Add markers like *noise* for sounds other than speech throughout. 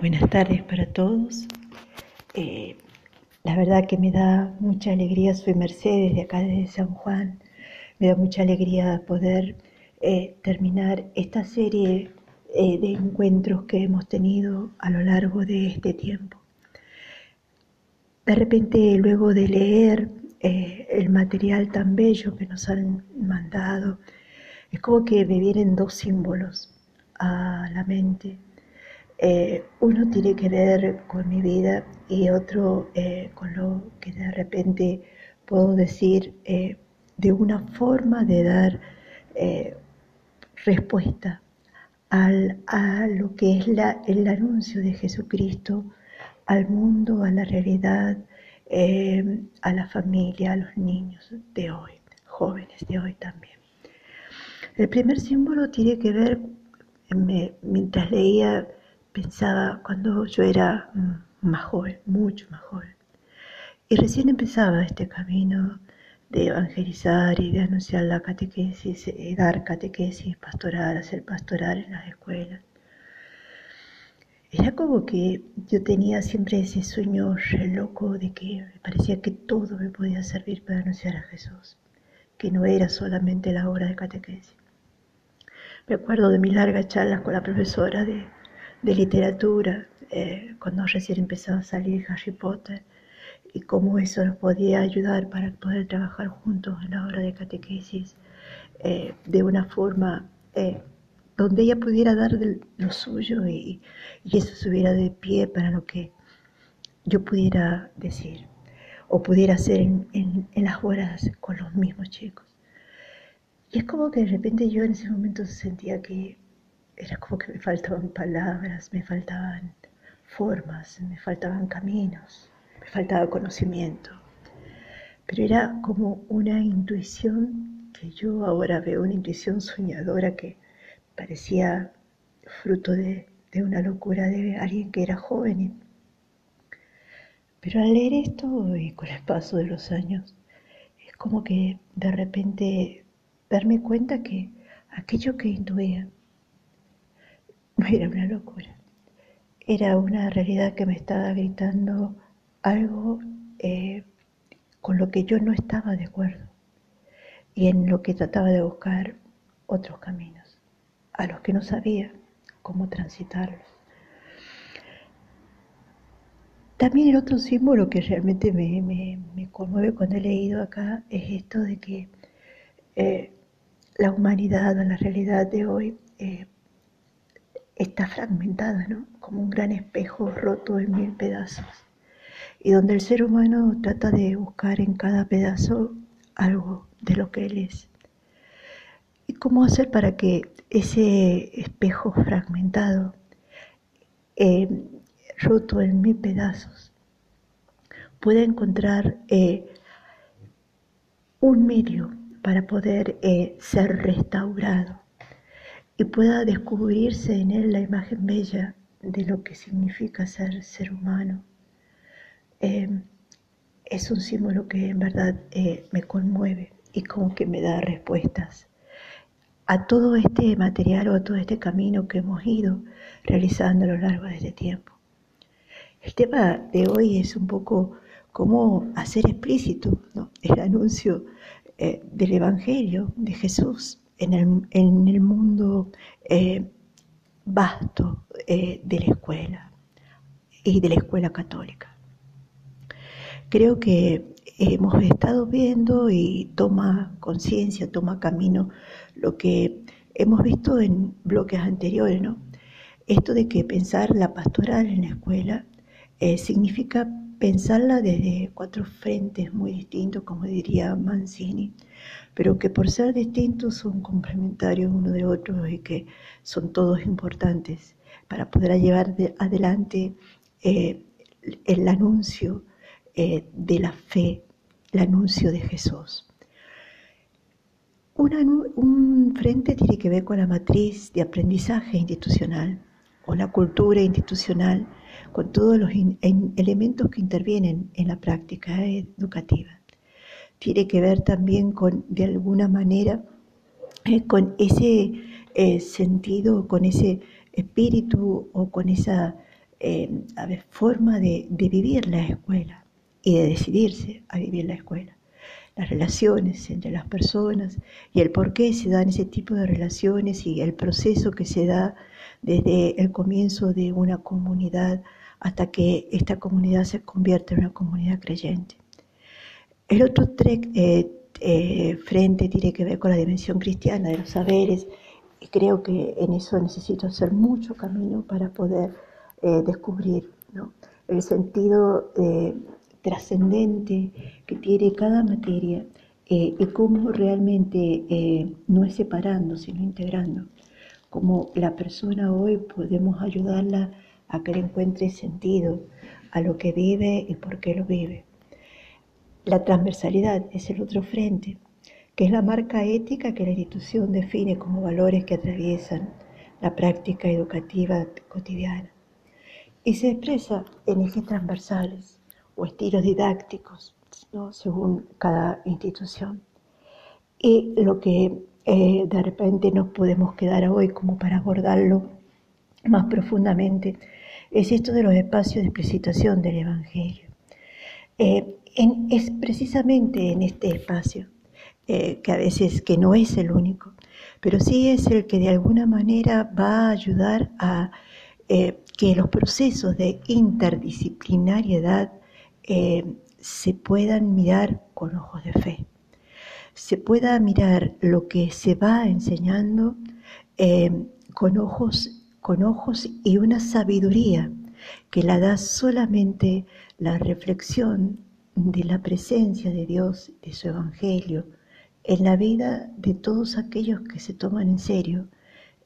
Buenas tardes para todos. Eh, la verdad que me da mucha alegría, soy Mercedes de acá de San Juan, me da mucha alegría poder eh, terminar esta serie eh, de encuentros que hemos tenido a lo largo de este tiempo. De repente, luego de leer el material tan bello que nos han mandado, es como que me vienen dos símbolos a la mente eh, uno tiene que ver con mi vida y otro eh, con lo que de repente puedo decir eh, de una forma de dar respuesta a lo que es el anuncio de Jesucristo al mundo, a la realidad, a la familia, a los niños de hoy, jóvenes de hoy también. El primer símbolo tiene que ver, mientras leía pensaba cuando yo era más mucho más. Y recién empezaba este camino de evangelizar y de anunciar la catequesis, eh, dar catequesis pastoral, hacer pastoral en las escuelas. Era como que yo tenía siempre ese sueño re loco de que me parecía que todo me podía servir para anunciar a Jesús, que no era solamente la obra de catequesis. Me acuerdo de mis largas charlas con la profesora de, de literatura, eh, cuando recién empezaba a salir Harry Potter, y cómo eso nos podía ayudar para poder trabajar juntos en la hora de catequesis eh, de una forma eh, donde ella pudiera dar lo suyo y, eso subiera de pie para lo que yo pudiera decir o pudiera hacer en, en las horas con los mismos chicos. Y es como que de repente yo en ese momento sentía que era como que me faltaban palabras, me faltaban formas, me faltaban caminos, me faltaba conocimiento. Pero era como una intuición que yo ahora veo, una intuición soñadora que parecía fruto de, una locura de alguien que era joven. Pero al leer esto y con el paso de los años, es como que de repente darme cuenta que aquello que intuía *laughs* era una locura. Era una realidad que me estaba gritando algo eh, con lo que yo no estaba de acuerdo y en lo que trataba de buscar otros caminos, a los que no sabía cómo transitarlos. También el otro símbolo que realmente me, conmueve cuando he leído acá es esto de que eh, la humanidad o la realidad de hoy eh, está fragmentada, ¿no? Como un gran espejo roto en mil pedazos. Y donde el ser humano trata de buscar en cada pedazo algo de lo que él es. ¿Y cómo hacer para que ese espejo fragmentado, eh, roto en mil pedazos, pueda encontrar eh, un medio para poder eh, ser restaurado? Y pueda descubrirse en él la imagen bella de lo que significa ser ser humano. Em, es un símbolo que en verdad eh, me conmueve y como que me da respuestas a todo este material o a todo este camino que hemos ido realizando a lo largo de este tiempo. El tema de hoy es un poco cómo hacer explícito el anuncio eh, del Evangelio de Jesús en el, mundo eh, vasto eh, de la escuela y de la escuela católica. Creo que hemos estado viendo y toma conciencia, toma camino lo que hemos visto en bloques anteriores, ¿no? Esto de que pensar la pastoral en la escuela eh, significa pensarla desde cuatro frentes muy distintos, como diría Mancini, pero que por ser distintos son complementarios uno de otro y que son todos importantes para poder llevar adelante eh, el anuncio eh, de la fe, el anuncio de Jesús. un frente tiene que ver con la matriz de aprendizaje institucional o la cultura institucional, con todos los elementos que intervienen en la práctica educativa. Tiene que ver también con, de alguna manera, eh, con ese eh, sentido, con ese espíritu o con esa forma de, de vivir la escuela y de decidirse a vivir la escuela. Las relaciones entre las personas y el por qué se dan ese tipo de relaciones y el proceso que se da desde el comienzo de una comunidad hasta que esta comunidad se convierte en una comunidad creyente. El otro eh, eh, frente tiene que ver con la dimensión cristiana de los saberes y creo que en eso necesito hacer mucho camino para poder eh, descubrir el sentido trascendente que tiene cada materia y cómo realmente no es separando, sino integrando. Como la persona hoy podemos ayudarla a que le encuentre sentido a lo que vive y por qué lo vive. La transversalidad es el otro frente, que es la marca ética que la institución define como valores que atraviesan la práctica educativa cotidiana y se expresa en ejes transversales o estilos didácticos, según cada institución. Y lo que eh, de repente nos podemos quedar hoy como para abordarlo más profundamente es esto de los espacios de explicitación del Evangelio. Eh, es precisamente en este espacio, eh, que a veces que no es el único, pero sí es el que de alguna manera va a ayudar a que los procesos de interdisciplinariedad se puedan mirar con ojos de fe, se pueda mirar lo que se va enseñando eh, con, ojos, con ojos y una sabiduría que la da solamente la reflexión de la presencia de Dios, de su Evangelio, en la vida de todos aquellos que se toman en serio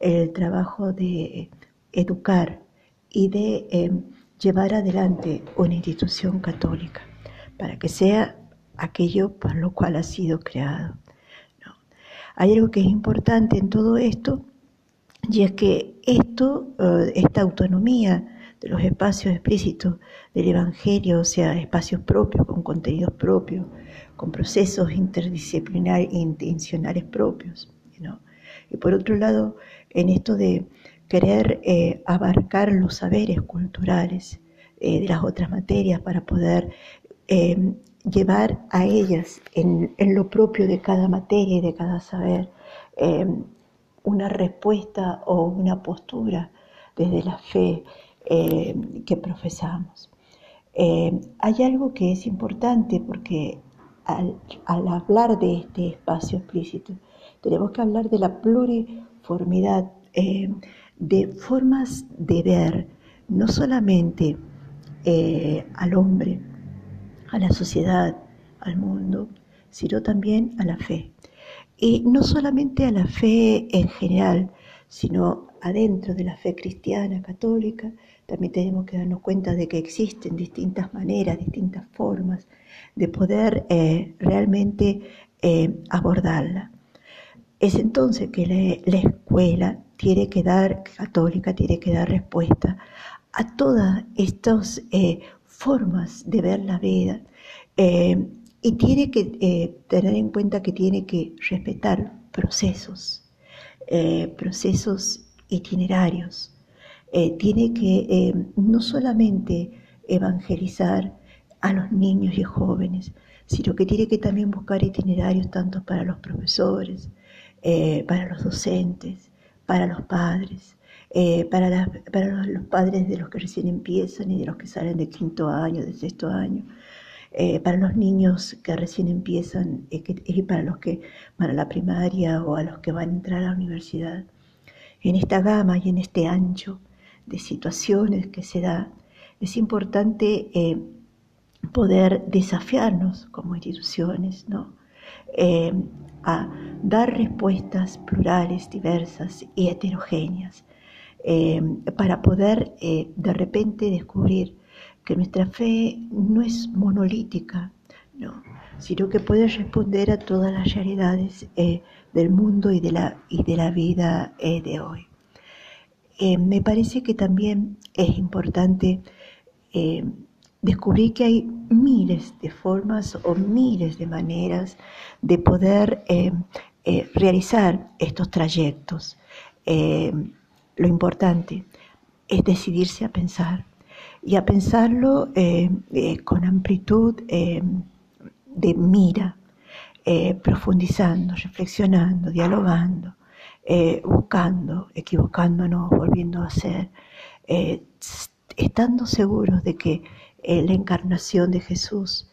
el trabajo de educar y de eh, llevar adelante una institución católica. Para que sea aquello por lo cual ha sido creado. Hay algo que es importante en todo esto y es que esto, eh, esta autonomía de los espacios explícitos del Evangelio, o sea, espacios propios, con contenidos propios, con procesos interdisciplinarios e intencionales propios. Y por otro lado, en esto de querer eh, abarcar los saberes culturales eh, de las otras materias para poder llevar a ellas en, lo propio de cada materia y de cada saber una respuesta o una postura desde la fe que profesamos. hay algo que es importante porque al, al hablar de este espacio explícito, tenemos que hablar de la pluriformidad de formas de ver no solamente eh, al hombre, a la sociedad, al mundo, sino también a la fe. Y no solamente a la fe en general, sino adentro de la fe cristiana, católica, también tenemos que darnos cuenta de que existen distintas maneras, distintas formas de poder eh, realmente eh, abordarla. Es entonces que la escuela tiene que dar, católica, tiene que dar respuesta a todas estas eh, formas de ver la vida eh, y tiene que eh, tener en cuenta que tiene que respetar procesos, procesos itinerarios. tiene que no solamente evangelizar a los niños y jóvenes, sino que tiene que también buscar itinerarios tanto para los profesores, para los docentes, para los padres, eh, para, para los, padres de los que recién empiezan y de los que salen de quinto año, de sexto año, eh, para los niños que recién empiezan eh, y para los que van a la primaria o a los que van a entrar a la universidad. En esta gama y en este ancho de situaciones que se da, es importante poder desafiarnos como instituciones, ¿no? a dar respuestas plurales, diversas y heterogéneas, eh, para poder eh, de repente descubrir que nuestra fe no es monolítica, no, sino que puede responder a todas las realidades eh, del mundo y de la, y de la vida de hoy. me parece que también es importante descubrí que hay miles de formas o miles de maneras de poder realizar estos trayectos. Lo importante es decidirse a pensar y a pensarlo eh, eh, con amplitud de mira, profundizando, reflexionando, dialogando, buscando, equivocándonos, volviendo a ser, estando seguros de que la encarnación de Jesús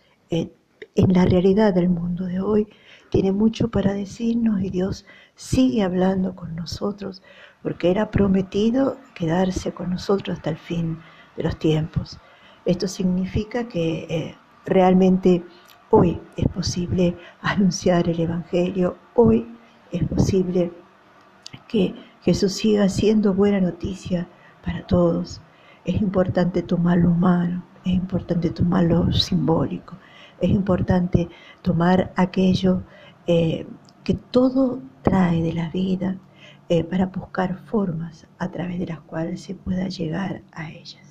en la realidad del mundo de hoy tiene mucho para decirnos y Dios sigue hablando con nosotros porque era prometido quedarse con nosotros hasta el fin de los tiempos. Esto significa que eh, realmente hoy es posible anunciar el Evangelio, hoy es posible que Jesús siga siendo buena noticia para todos. Es importante tomar lo humano, es importante tomar lo simbólico, es importante tomar aquello eh, que todo trae de la vida eh, para buscar formas a través de las cuales se pueda llegar a ellas.